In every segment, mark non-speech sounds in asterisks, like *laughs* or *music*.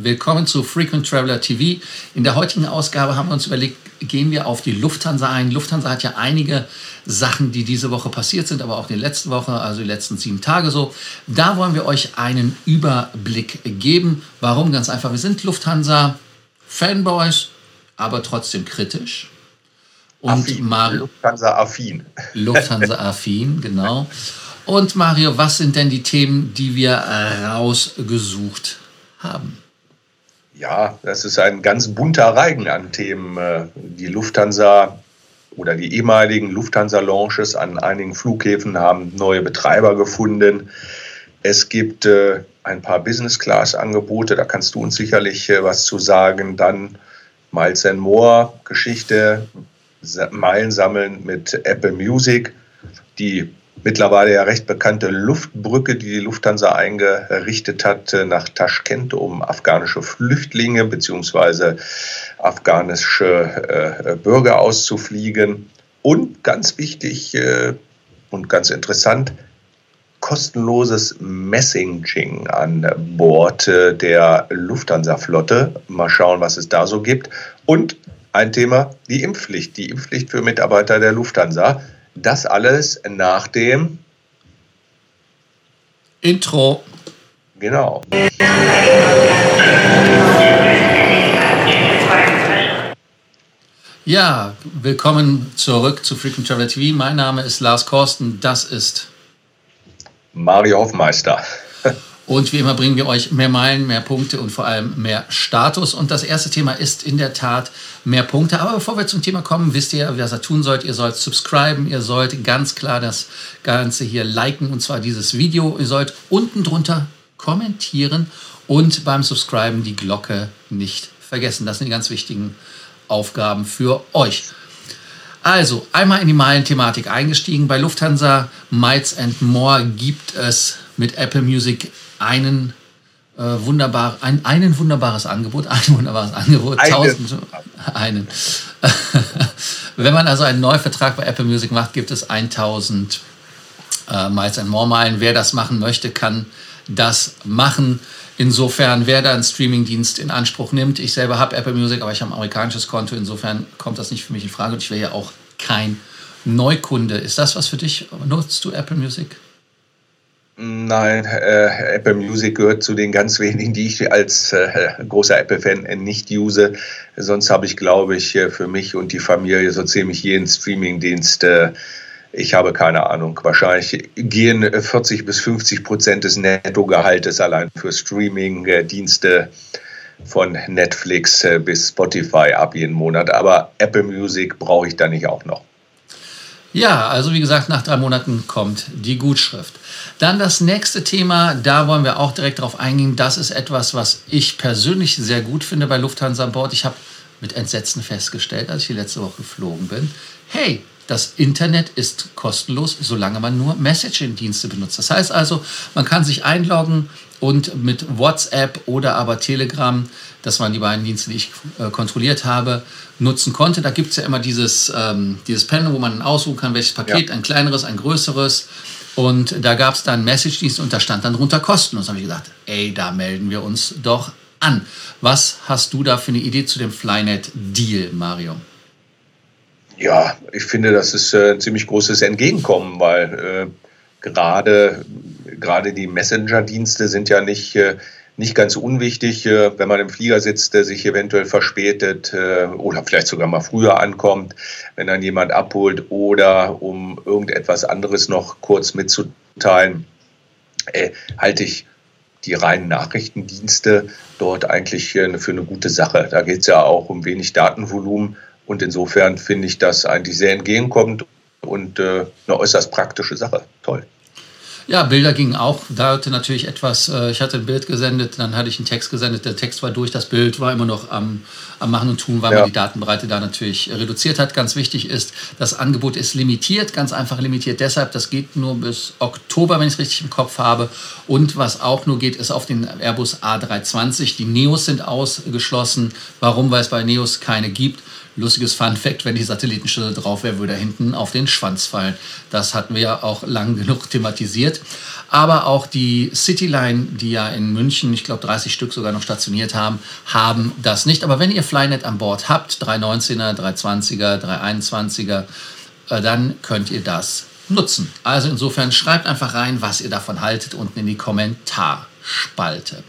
Willkommen zu Frequent Traveler TV. In der heutigen Ausgabe haben wir uns überlegt, gehen wir auf die Lufthansa ein. Lufthansa hat ja einige Sachen, die diese Woche passiert sind, aber auch in der letzten Woche, also die letzten sieben Tage so. Da wollen wir euch einen Überblick geben. Warum? Ganz einfach, wir sind Lufthansa-Fanboys, aber trotzdem kritisch. Und affin. Mario. Lufthansa-affin. *laughs* Lufthansa-affin, genau. Und Mario, was sind denn die Themen, die wir rausgesucht haben? Ja, das ist ein ganz bunter Reigen an Themen. Äh, die Lufthansa oder die ehemaligen Lufthansa-Launches an einigen Flughäfen haben neue Betreiber gefunden. Es gibt äh, ein paar Business-Class-Angebote, da kannst du uns sicherlich äh, was zu sagen. Dann Miles More Geschichte, Meilen sammeln mit Apple Music, die mittlerweile ja recht bekannte Luftbrücke, die die Lufthansa eingerichtet hat äh, nach Taschkent, um afghanische Flüchtlinge bzw. afghanische äh, Bürger auszufliegen. Und ganz wichtig äh, und ganz interessant, kostenloses Messaging an Bord der Lufthansa-Flotte. Mal schauen, was es da so gibt. Und ein Thema, die Impfpflicht, die Impfpflicht für Mitarbeiter der Lufthansa. Das alles nach dem Intro. Genau. Ja, willkommen zurück zu Frequent Travel TV. Mein Name ist Lars Korsten. Das ist Mario Hofmeister. Und wie immer bringen wir euch mehr Meilen, mehr Punkte und vor allem mehr Status. Und das erste Thema ist in der Tat mehr Punkte. Aber bevor wir zum Thema kommen, wisst ihr, was ihr tun sollt. Ihr sollt subscriben, ihr sollt ganz klar das Ganze hier liken und zwar dieses Video. Ihr sollt unten drunter kommentieren und beim Subscriben die Glocke nicht vergessen. Das sind die ganz wichtigen Aufgaben für euch. Also, einmal in die Meilen-Thematik eingestiegen. Bei Lufthansa Miles and More gibt es mit Apple Music einen äh, wunderbar, ein, einen wunderbares Angebot, *laughs* ein wunderbares Angebot, einen. tausend, *laughs* einen. Wenn man also einen Neuvertrag bei Apple Music macht, gibt es 1000 äh, Miles and More Meilen. Wer das machen möchte, kann das machen. Insofern, wer da einen Streamingdienst in Anspruch nimmt, ich selber habe Apple Music, aber ich habe ein amerikanisches Konto, insofern kommt das nicht für mich in Frage und ich wäre ja auch kein Neukunde. Ist das was für dich? Nutzt du Apple Music? Nein, äh, Apple Music gehört zu den ganz wenigen, die ich als äh, großer Apple-Fan nicht use. Sonst habe ich, glaube ich, äh, für mich und die Familie so ziemlich jeden Streaming-Dienst. Äh, ich habe keine Ahnung. Wahrscheinlich gehen 40 bis 50 Prozent des Nettogehaltes allein für Streaming-Dienste von Netflix äh, bis Spotify ab jeden Monat. Aber Apple Music brauche ich da nicht auch noch. Ja, also wie gesagt, nach drei Monaten kommt die Gutschrift. Dann das nächste Thema, da wollen wir auch direkt drauf eingehen. Das ist etwas, was ich persönlich sehr gut finde bei Lufthansa an Bord. Ich habe mit Entsetzen festgestellt, als ich die letzte Woche geflogen bin, hey, das Internet ist kostenlos, solange man nur Messaging-Dienste benutzt. Das heißt also, man kann sich einloggen und mit WhatsApp oder aber Telegram, das waren die beiden Dienste, die ich äh, kontrolliert habe, nutzen konnte. Da gibt es ja immer dieses, ähm, dieses Panel, wo man aussuchen kann, welches Paket, ja. ein kleineres, ein größeres. Und da gab es dann Message-Dienst und da stand dann drunter kostenlos. Da habe ich gedacht, ey, da melden wir uns doch an. Was hast du da für eine Idee zu dem Flynet-Deal, Mario? Ja, ich finde, das ist äh, ein ziemlich großes Entgegenkommen, weil äh, gerade gerade die Messenger-Dienste sind ja nicht äh, nicht ganz unwichtig, äh, wenn man im Flieger sitzt, der sich eventuell verspätet äh, oder vielleicht sogar mal früher ankommt, wenn dann jemand abholt oder um irgendetwas anderes noch kurz mitzuteilen, äh, halte ich die reinen Nachrichtendienste dort eigentlich für eine gute Sache. Da geht es ja auch um wenig Datenvolumen und insofern finde ich das eigentlich sehr entgegenkommend und äh, eine äußerst praktische Sache. Toll. Ja, Bilder gingen auch. Da hatte natürlich etwas, äh, ich hatte ein Bild gesendet, dann hatte ich einen Text gesendet, der Text war durch, das Bild war immer noch am, am Machen und Tun, weil ja. man die Datenbreite da natürlich reduziert hat. Ganz wichtig ist, das Angebot ist limitiert, ganz einfach limitiert deshalb, das geht nur bis Oktober, wenn ich es richtig im Kopf habe. Und was auch nur geht, ist auf den Airbus A320. Die Neos sind ausgeschlossen. Warum? Weil es bei Neos keine gibt. Lustiges Fun Fact, wenn die Satellitenschüssel drauf wäre, würde er hinten auf den Schwanz fallen. Das hatten wir ja auch lang genug thematisiert. Aber auch die Cityline, die ja in München, ich glaube 30 Stück sogar noch stationiert haben, haben das nicht. Aber wenn ihr Flynet an Bord habt, 319er, 320er, 321er, dann könnt ihr das nutzen. Also insofern schreibt einfach rein, was ihr davon haltet, unten in die Kommentarspalte.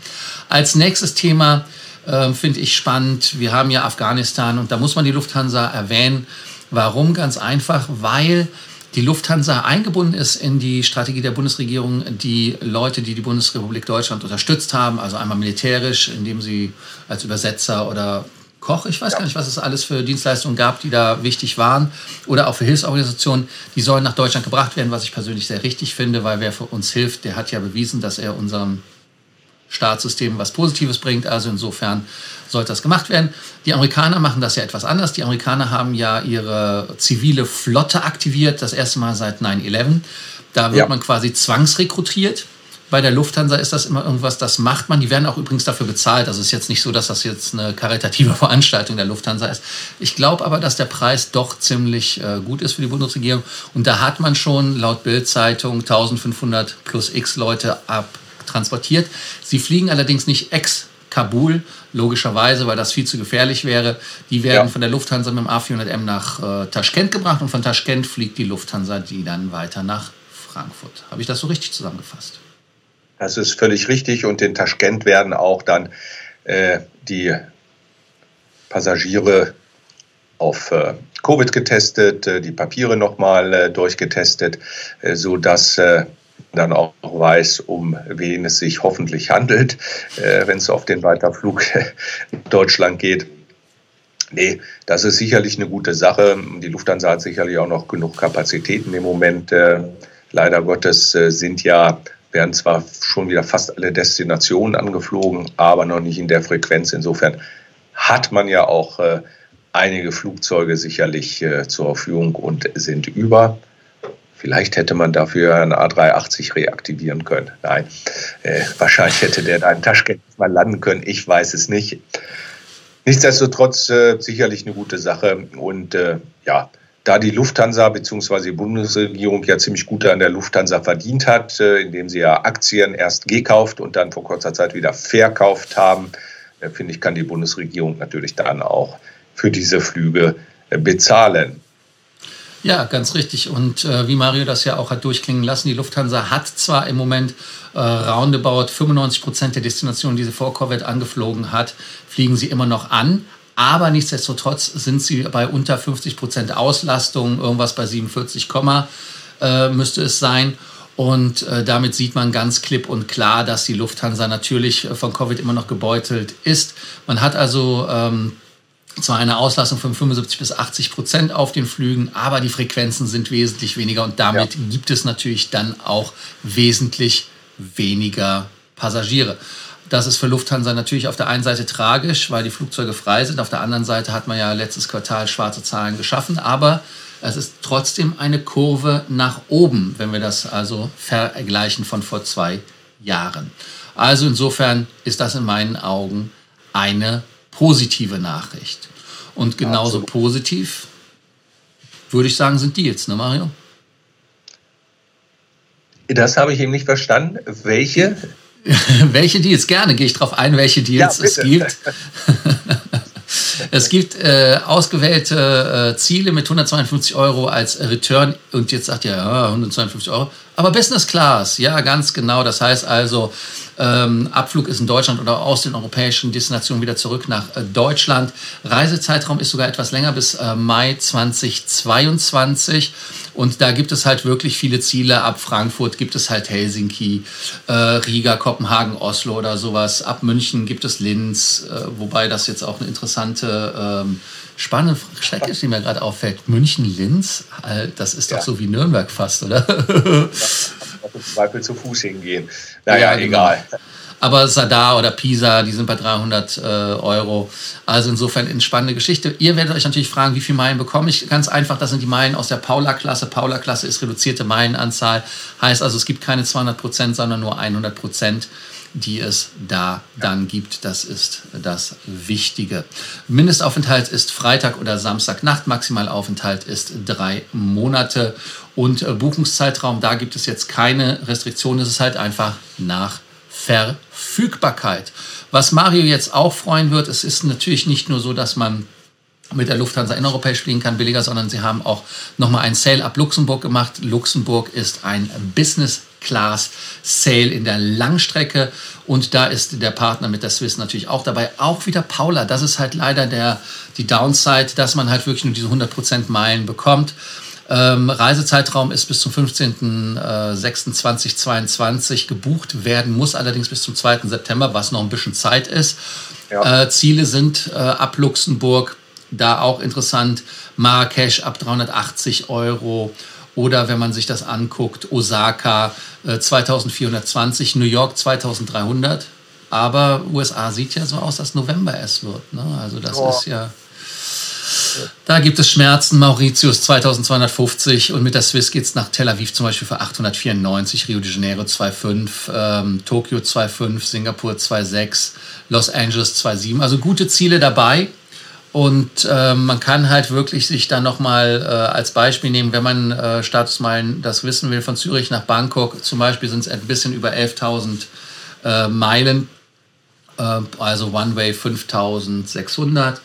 Als nächstes Thema äh, finde ich spannend, wir haben ja Afghanistan und da muss man die Lufthansa erwähnen. Warum? Ganz einfach, weil die Lufthansa eingebunden ist in die Strategie der Bundesregierung, die Leute, die die Bundesrepublik Deutschland unterstützt haben, also einmal militärisch, indem sie als Übersetzer oder Koch, ich weiß gar nicht, was es alles für Dienstleistungen gab, die da wichtig waren, oder auch für Hilfsorganisationen, die sollen nach Deutschland gebracht werden, was ich persönlich sehr richtig finde, weil wer für uns hilft, der hat ja bewiesen, dass er unserem Staatssystem was Positives bringt. Also insofern sollte das gemacht werden. Die Amerikaner machen das ja etwas anders. Die Amerikaner haben ja ihre zivile Flotte aktiviert, das erste Mal seit 9-11. Da wird ja. man quasi zwangsrekrutiert. Bei der Lufthansa ist das immer irgendwas, das macht man. Die werden auch übrigens dafür bezahlt. Also es ist jetzt nicht so, dass das jetzt eine karitative *laughs* Veranstaltung der Lufthansa ist. Ich glaube aber, dass der Preis doch ziemlich äh, gut ist für die Bundesregierung. Und da hat man schon laut Bild-Zeitung 1500 plus x Leute abtransportiert. Sie fliegen allerdings nicht ex Kabul, logischerweise, weil das viel zu gefährlich wäre. Die werden ja. von der Lufthansa mit dem A400M nach äh, Taschkent gebracht und von Taschkent fliegt die Lufthansa die dann weiter nach Frankfurt. Habe ich das so richtig zusammengefasst? Das ist völlig richtig und in Taschkent werden auch dann äh, die Passagiere auf äh, Covid getestet, äh, die Papiere nochmal äh, durchgetestet, äh, so dass äh, dann auch weiß, um wen es sich hoffentlich handelt, äh, wenn es auf den Weiterflug Deutschland geht. Nee, das ist sicherlich eine gute Sache. Die Lufthansa hat sicherlich auch noch genug Kapazitäten im Moment. Äh, leider Gottes äh, sind ja werden zwar schon wieder fast alle Destinationen angeflogen, aber noch nicht in der Frequenz. Insofern hat man ja auch äh, einige Flugzeuge sicherlich äh, zur Verfügung und sind über. Vielleicht hätte man dafür einen A380 reaktivieren können. Nein, äh, wahrscheinlich hätte der da in Taschkent mal landen können. Ich weiß es nicht. Nichtsdestotrotz äh, sicherlich eine gute Sache. Und äh, ja, da die Lufthansa bzw. die Bundesregierung ja ziemlich gut an der Lufthansa verdient hat, äh, indem sie ja Aktien erst gekauft und dann vor kurzer Zeit wieder verkauft haben, äh, finde ich, kann die Bundesregierung natürlich dann auch für diese Flüge äh, bezahlen. Ja, ganz richtig. Und äh, wie Mario das ja auch hat durchklingen lassen, die Lufthansa hat zwar im Moment äh, roundabout 95 Prozent der Destinationen, die sie vor Covid angeflogen hat, fliegen sie immer noch an. Aber nichtsdestotrotz sind sie bei unter 50 Prozent Auslastung, irgendwas bei 47, äh, müsste es sein. Und äh, damit sieht man ganz klipp und klar, dass die Lufthansa natürlich äh, von Covid immer noch gebeutelt ist. Man hat also ähm, zwar eine Auslastung von 75 bis 80 Prozent auf den Flügen, aber die Frequenzen sind wesentlich weniger und damit ja. gibt es natürlich dann auch wesentlich weniger Passagiere. Das ist für Lufthansa natürlich auf der einen Seite tragisch, weil die Flugzeuge frei sind. Auf der anderen Seite hat man ja letztes Quartal schwarze Zahlen geschaffen. Aber es ist trotzdem eine Kurve nach oben, wenn wir das also vergleichen von vor zwei Jahren. Also insofern ist das in meinen Augen eine positive Nachricht. Und genauso Absolut. positiv würde ich sagen, sind die jetzt, ne Mario? Das habe ich eben nicht verstanden. Welche? *laughs* welche Deals? Gerne gehe ich darauf ein, welche Deals ja, es gibt. *laughs* es gibt äh, ausgewählte äh, Ziele mit 152 Euro als Return und jetzt sagt ihr, ja, 152 Euro. Aber Business Class, ja, ganz genau. Das heißt also, ähm, Abflug ist in Deutschland oder aus den europäischen Destinationen wieder zurück nach äh, Deutschland. Reisezeitraum ist sogar etwas länger bis äh, Mai 2022. Und da gibt es halt wirklich viele Ziele. Ab Frankfurt gibt es halt Helsinki, äh, Riga, Kopenhagen, Oslo oder sowas. Ab München gibt es Linz, äh, wobei das jetzt auch eine interessante ähm, spannende Strecke ist, die mir gerade auffällt. München-Linz, äh, das ist doch ja. so wie Nürnberg fast, oder? im Zweifel zu Fuß hingehen. Naja, ja, genau. egal. Aber Sadar oder Pisa, die sind bei 300 äh, Euro. Also insofern eine spannende Geschichte. Ihr werdet euch natürlich fragen, wie viele Meilen bekomme ich? Ganz einfach, das sind die Meilen aus der Paula-Klasse. Paula-Klasse ist reduzierte Meilenanzahl. Heißt also, es gibt keine 200 Prozent, sondern nur 100 Prozent. Die es da dann gibt. Das ist das Wichtige. Mindestaufenthalt ist Freitag oder Samstagnacht, Maximalaufenthalt ist drei Monate und äh, Buchungszeitraum, da gibt es jetzt keine Restriktionen, es ist halt einfach nach Verfügbarkeit. Was Mario jetzt auch freuen wird, es ist natürlich nicht nur so, dass man mit der Lufthansa innereuropäisch fliegen kann, billiger, sondern sie haben auch nochmal ein Sale ab Luxemburg gemacht. Luxemburg ist ein Business Class Sale in der Langstrecke und da ist der Partner mit der Swiss natürlich auch dabei. Auch wieder Paula, das ist halt leider der, die Downside, dass man halt wirklich nur diese 100% Meilen bekommt. Ähm, Reisezeitraum ist bis zum 15.06.2022 gebucht werden, muss allerdings bis zum 2. September, was noch ein bisschen Zeit ist. Ja. Äh, Ziele sind äh, ab Luxemburg da auch interessant. Marrakesch ab 380 Euro. Oder wenn man sich das anguckt, Osaka äh, 2420, New York 2300. Aber USA sieht ja so aus, dass November es wird. Ne? Also das oh. ist ja. Da gibt es Schmerzen. Mauritius 2250 und mit der Swiss geht es nach Tel Aviv zum Beispiel für 894, Rio de Janeiro 2,5, ähm, Tokio 2,5, Singapur 2,6, Los Angeles 2,7. Also gute Ziele dabei. Und äh, man kann halt wirklich sich dann nochmal äh, als Beispiel nehmen, wenn man äh, Statusmeilen das wissen will, von Zürich nach Bangkok zum Beispiel sind es ein bisschen über 11.000 äh, Meilen, äh, also One-Way 5.600.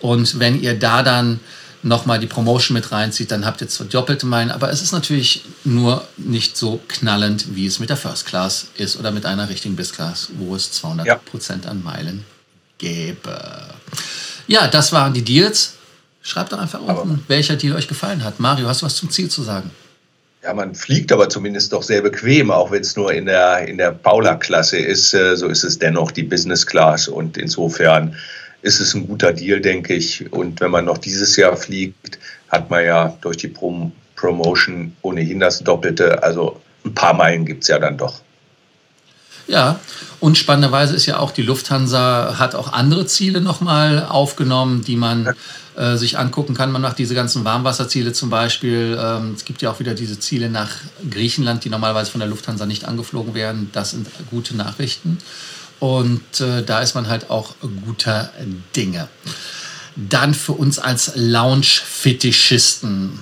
Und wenn ihr da dann nochmal die Promotion mit reinzieht, dann habt ihr zwar doppelte Meilen, aber es ist natürlich nur nicht so knallend, wie es mit der First Class ist oder mit einer richtigen Biz Class, wo es 200% ja. an Meilen gäbe. Ja, das waren die Deals. Schreibt doch einfach aber unten, welcher Deal euch gefallen hat. Mario, hast du was zum Ziel zu sagen? Ja, man fliegt aber zumindest doch sehr bequem, auch wenn es nur in der, in der Paula-Klasse ist. Äh, so ist es dennoch die Business Class und insofern ist es ein guter Deal, denke ich. Und wenn man noch dieses Jahr fliegt, hat man ja durch die Prom Promotion ohnehin das Doppelte. Also ein paar Meilen gibt es ja dann doch. Ja, und spannenderweise ist ja auch die Lufthansa hat auch andere Ziele nochmal aufgenommen, die man äh, sich angucken kann. Man macht diese ganzen Warmwasserziele zum Beispiel. Ähm, es gibt ja auch wieder diese Ziele nach Griechenland, die normalerweise von der Lufthansa nicht angeflogen werden. Das sind gute Nachrichten. Und äh, da ist man halt auch guter Dinge. Dann für uns als Lounge-Fetischisten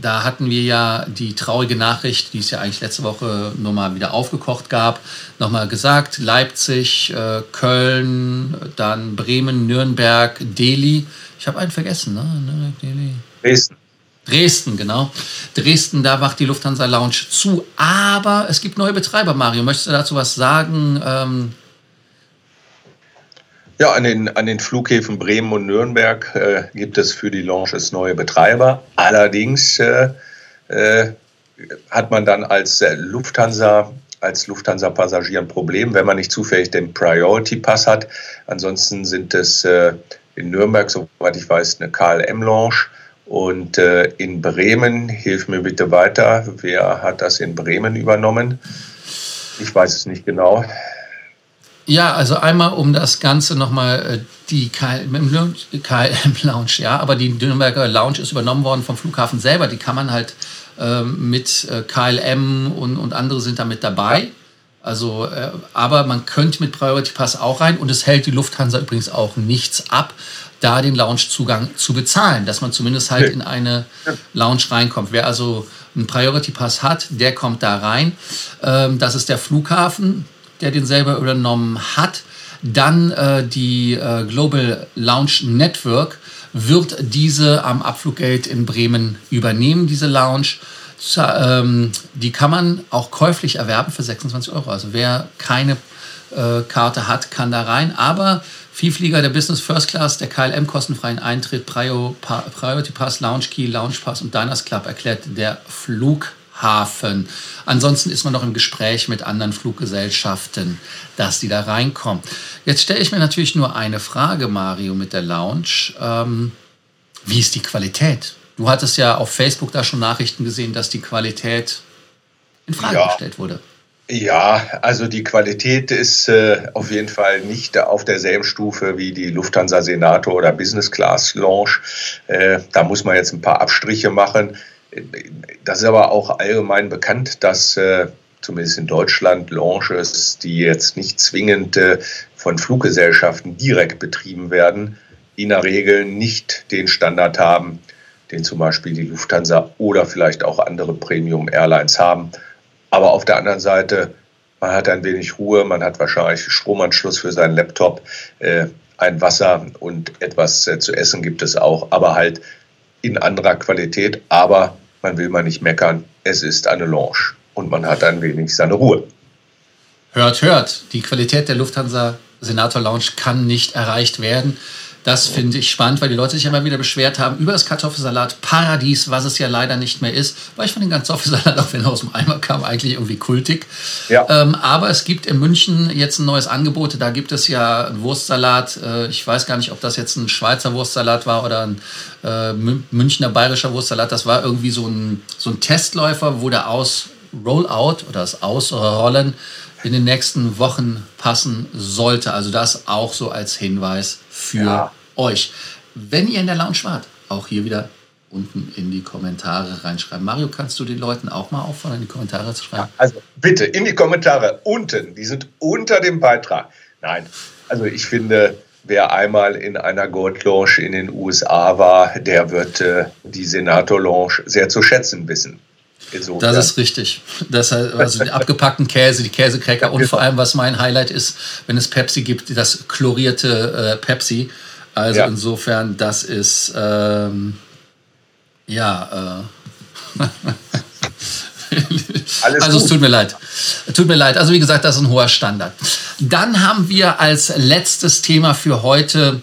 da hatten wir ja die traurige Nachricht, die es ja eigentlich letzte Woche nochmal wieder aufgekocht gab, nochmal gesagt. Leipzig, äh, Köln, dann Bremen, Nürnberg, Delhi. Ich habe einen vergessen, ne? Delhi. Dresden. Dresden, genau. Dresden, da macht die Lufthansa Lounge zu. Aber es gibt neue Betreiber, Mario. Möchtest du dazu was sagen? Ähm, ja, an den, an den Flughäfen Bremen und Nürnberg äh, gibt es für die Launches neue Betreiber. Allerdings äh, äh, hat man dann als äh, Lufthansa als Lufthansa-Passagier ein Problem, wenn man nicht zufällig den Priority-Pass hat. Ansonsten sind es äh, in Nürnberg, soweit ich weiß, eine KLM-Lounge. Und äh, in Bremen, hilf mir bitte weiter, wer hat das in Bremen übernommen? Ich weiß es nicht genau. Ja, also einmal um das Ganze nochmal, äh, die KLM Lounge, ja, aber die Nürnberger Lounge ist übernommen worden vom Flughafen selber. Die kann man halt ähm, mit äh, KLM und, und andere sind da mit dabei. Also, äh, aber man könnte mit Priority Pass auch rein und es hält die Lufthansa übrigens auch nichts ab, da den Loungezugang zu bezahlen, dass man zumindest halt in eine Lounge reinkommt. Wer also einen Priority Pass hat, der kommt da rein. Ähm, das ist der Flughafen der den selber übernommen hat. Dann äh, die äh, Global Lounge Network wird diese am Abfluggate in Bremen übernehmen, diese Lounge. Ähm, die kann man auch käuflich erwerben für 26 Euro. Also wer keine äh, Karte hat, kann da rein. Aber Vielflieger der Business First Class, der KLM kostenfreien Eintritt, Priority Pass, Lounge Key, Lounge Pass und Diners Club erklärt der Flug Hafen. Ansonsten ist man noch im Gespräch mit anderen Fluggesellschaften, dass die da reinkommen. Jetzt stelle ich mir natürlich nur eine Frage, Mario, mit der Lounge. Ähm, wie ist die Qualität? Du hattest ja auf Facebook da schon Nachrichten gesehen, dass die Qualität in Frage ja. gestellt wurde. Ja, also die Qualität ist äh, auf jeden Fall nicht auf derselben Stufe wie die Lufthansa Senator oder Business Class Lounge. Äh, da muss man jetzt ein paar Abstriche machen. Das ist aber auch allgemein bekannt, dass äh, zumindest in Deutschland, Launches, die jetzt nicht zwingend äh, von Fluggesellschaften direkt betrieben werden, in der Regel nicht den Standard haben, den zum Beispiel die Lufthansa oder vielleicht auch andere Premium Airlines haben. Aber auf der anderen Seite, man hat ein wenig Ruhe, man hat wahrscheinlich Stromanschluss für seinen Laptop, äh, ein Wasser und etwas äh, zu essen gibt es auch, aber halt in anderer Qualität. Aber man will mal nicht meckern, es ist eine Lounge und man hat ein wenig seine Ruhe. Hört, hört, die Qualität der Lufthansa Senator Lounge kann nicht erreicht werden. Das finde ich spannend, weil die Leute sich immer wieder beschwert haben über das Kartoffelsalat Paradies, was es ja leider nicht mehr ist. Weil ich fand den Kartoffelsalat, auch wenn er aus dem Eimer kam, eigentlich irgendwie kultig. Ja. Ähm, aber es gibt in München jetzt ein neues Angebot. Da gibt es ja einen Wurstsalat. Äh, ich weiß gar nicht, ob das jetzt ein Schweizer Wurstsalat war oder ein äh, Münchner bayerischer Wurstsalat. Das war irgendwie so ein, so ein Testläufer, wo der aus Rollout oder das Ausrollen in den nächsten Wochen passen sollte. Also das auch so als Hinweis für ja. euch. Wenn ihr in der Lounge wart, auch hier wieder unten in die Kommentare reinschreiben. Mario, kannst du den Leuten auch mal auffordern, in die Kommentare zu schreiben? Also bitte in die Kommentare unten, die sind unter dem Beitrag. Nein, also ich finde, wer einmal in einer Gold Lounge in den USA war, der wird äh, die Senator Lounge sehr zu schätzen wissen. Insofern. Das ist richtig. Das, also die abgepackten Käse, die Käsecracker und vor allem, was mein Highlight ist, wenn es Pepsi gibt, das chlorierte äh, Pepsi. Also ja. insofern, das ist ähm, ja. Äh, *laughs* also es tut mir leid. Tut mir leid. Also wie gesagt, das ist ein hoher Standard. Dann haben wir als letztes Thema für heute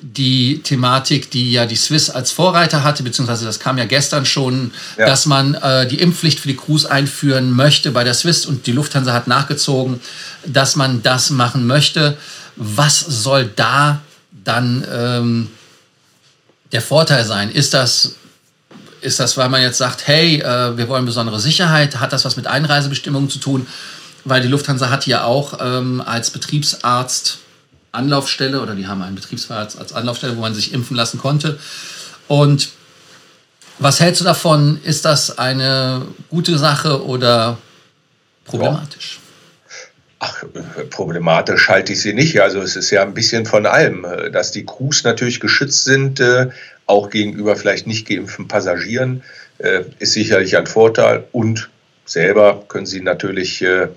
die Thematik, die ja die Swiss als Vorreiter hatte, beziehungsweise das kam ja gestern schon, ja. dass man äh, die Impfpflicht für die Crews einführen möchte bei der Swiss und die Lufthansa hat nachgezogen, dass man das machen möchte. Was soll da dann ähm, der Vorteil sein? Ist das, ist das, weil man jetzt sagt, hey, äh, wir wollen besondere Sicherheit? Hat das was mit Einreisebestimmungen zu tun? Weil die Lufthansa hat ja auch ähm, als Betriebsarzt Anlaufstelle oder die haben einen Betriebsrat als Anlaufstelle, wo man sich impfen lassen konnte. Und was hältst du davon? Ist das eine gute Sache oder problematisch? Ach, problematisch halte ich sie nicht. Also es ist ja ein bisschen von allem, dass die Crews natürlich geschützt sind, äh, auch gegenüber vielleicht nicht geimpften Passagieren, äh, ist sicherlich ein Vorteil. Und selber können sie natürlich äh,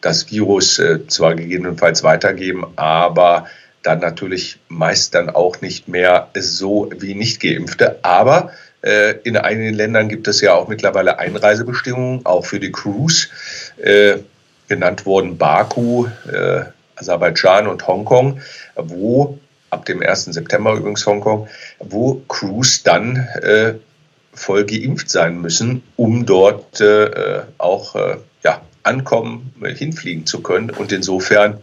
das Virus äh, zwar gegebenenfalls weitergeben, aber dann natürlich meist dann auch nicht mehr so wie nicht geimpfte. Aber äh, in einigen Ländern gibt es ja auch mittlerweile Einreisebestimmungen, auch für die Crews. Äh, genannt worden Baku, Aserbaidschan und Hongkong, wo ab dem 1. September übrigens Hongkong, wo Crews dann voll geimpft sein müssen, um dort auch ja, ankommen, hinfliegen zu können. Und insofern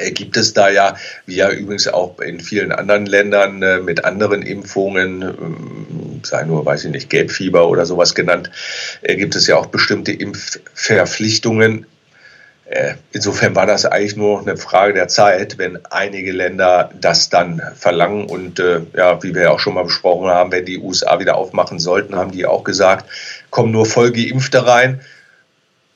äh, gibt es da ja, wie ja übrigens auch in vielen anderen Ländern äh, mit anderen Impfungen, ähm, sei nur, weiß ich nicht, Gelbfieber oder sowas genannt, äh, gibt es ja auch bestimmte Impfverpflichtungen. Insofern war das eigentlich nur eine Frage der Zeit, wenn einige Länder das dann verlangen. Und ja, wie wir ja auch schon mal besprochen haben, wenn die USA wieder aufmachen sollten, haben die auch gesagt, kommen nur Vollgeimpfte rein.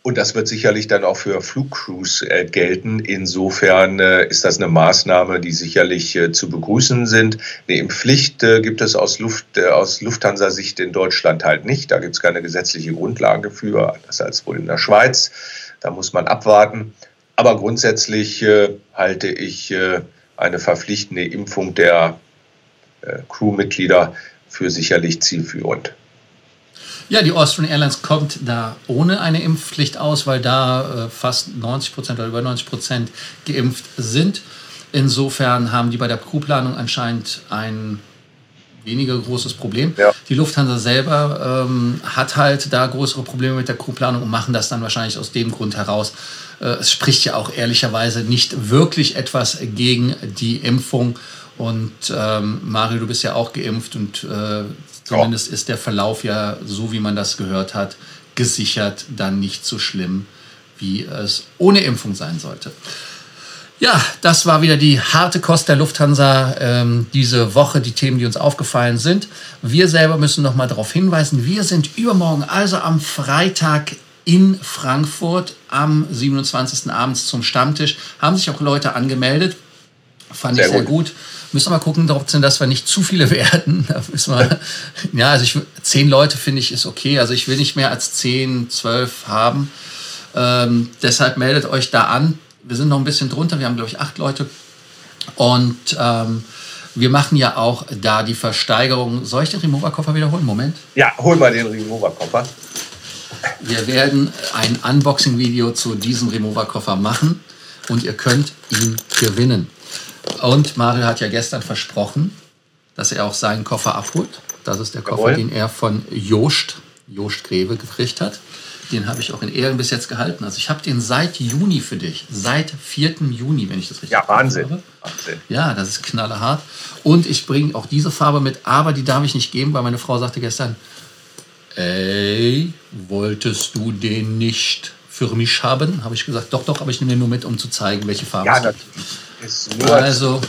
Und das wird sicherlich dann auch für Flugcrews äh, gelten. Insofern äh, ist das eine Maßnahme, die sicherlich äh, zu begrüßen sind. Eine Impfpflicht äh, gibt es aus, Luft, äh, aus Lufthansa-Sicht in Deutschland halt nicht. Da gibt es keine gesetzliche Grundlage für, anders als wohl in der Schweiz. Da muss man abwarten. Aber grundsätzlich äh, halte ich eine verpflichtende Impfung der Crewmitglieder für sicherlich zielführend. Ja, die Austrian Airlines kommt da ohne eine Impfpflicht aus, weil da äh, fast 90 Prozent oder über 90 Prozent geimpft sind. Insofern haben die bei der Crewplanung anscheinend ein weniger großes Problem. Ja. Die Lufthansa selber ähm, hat halt da größere Probleme mit der Crewplanung und machen das dann wahrscheinlich aus dem Grund heraus. Äh, es spricht ja auch ehrlicherweise nicht wirklich etwas gegen die Impfung. Und ähm, Mario, du bist ja auch geimpft und äh, Zumindest ist der Verlauf ja, so wie man das gehört hat, gesichert dann nicht so schlimm, wie es ohne Impfung sein sollte. Ja, das war wieder die harte Kost der Lufthansa ähm, diese Woche, die Themen, die uns aufgefallen sind. Wir selber müssen noch mal darauf hinweisen, wir sind übermorgen, also am Freitag, in Frankfurt am 27. abends zum Stammtisch. Haben sich auch Leute angemeldet. Fand sehr ich sehr gut. gut. Müssen wir mal gucken, dass wir nicht zu viele *laughs* werden. Da müssen wir, ja, also ich, zehn Leute finde ich ist okay. Also ich will nicht mehr als zehn, zwölf haben. Ähm, deshalb meldet euch da an. Wir sind noch ein bisschen drunter. Wir haben, glaube ich, acht Leute. Und ähm, wir machen ja auch da die Versteigerung. Soll ich den Remover-Koffer wiederholen? Moment. Ja, hol mal den Remover-Koffer. Wir werden ein Unboxing-Video zu diesem Remover-Koffer machen und ihr könnt ihn gewinnen. Und Mario hat ja gestern versprochen, dass er auch seinen Koffer abholt. Das ist der Koffer, Jawohl. den er von Joost, Joost Greve gekriegt hat. Den habe ich auch in Ehren bis jetzt gehalten. Also ich habe den seit Juni für dich. Seit 4. Juni, wenn ich das richtig Ja, Wahnsinn. Habe. Wahnsinn. Ja, das ist knallerhart. Und ich bringe auch diese Farbe mit, aber die darf ich nicht geben, weil meine Frau sagte gestern, ey, wolltest du den nicht für mich haben? Habe ich gesagt, doch, doch, aber ich nehme den nur mit, um zu zeigen, welche Farbe ja, es gibt. Also,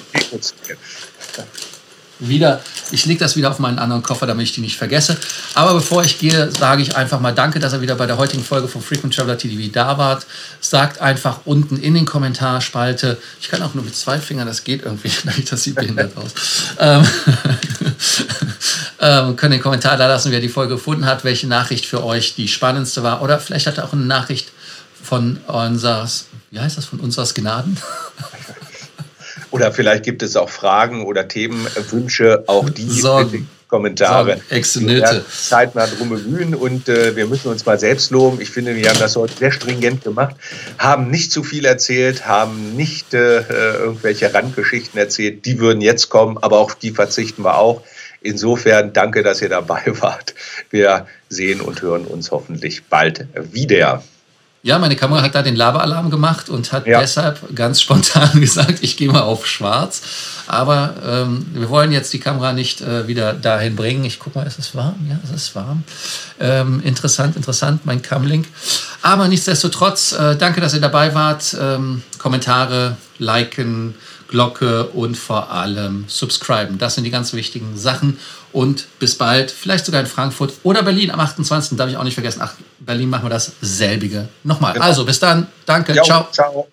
wieder, ich lege das wieder auf meinen anderen Koffer, damit ich die nicht vergesse. Aber bevor ich gehe, sage ich einfach mal Danke, dass ihr wieder bei der heutigen Folge von Frequent Traveler TV da wart. Sagt einfach unten in den Kommentarspalte, ich kann auch nur mit zwei Fingern, das geht irgendwie, *laughs* das sieht behindert aus. ähm, *laughs* ähm, können den Kommentar da lassen, wer die Folge gefunden hat, welche Nachricht für euch die spannendste war. Oder vielleicht hat er auch eine Nachricht von unseres, wie heißt das, von unseres Gnaden? *laughs* Oder vielleicht gibt es auch Fragen oder Themenwünsche, auch die Sorgen. Kommentare. Exzellente. Zeitnah drum bemühen und äh, wir müssen uns mal selbst loben. Ich finde, wir haben das heute sehr stringent gemacht, haben nicht zu viel erzählt, haben nicht äh, irgendwelche Randgeschichten erzählt. Die würden jetzt kommen, aber auf die verzichten wir auch. Insofern danke, dass ihr dabei *laughs* wart. Wir sehen und hören uns hoffentlich bald wieder. Ja, meine Kamera hat da den Lavaalarm gemacht und hat ja. deshalb ganz *laughs* spontan gesagt, ich gehe mal auf schwarz. Aber ähm, wir wollen jetzt die Kamera nicht äh, wieder dahin bringen. Ich gucke mal, ist es warm? Ja, es ist warm. Ähm, interessant, interessant, mein Camlink. Aber nichtsdestotrotz, äh, danke, dass ihr dabei wart. Ähm, Kommentare, liken, Glocke und vor allem subscriben. Das sind die ganz wichtigen Sachen. Und bis bald, vielleicht sogar in Frankfurt oder Berlin am 28. Darf ich auch nicht vergessen. Ach, Berlin machen wir das selbige nochmal. Genau. Also bis dann. Danke. Jo, ciao. Ciao.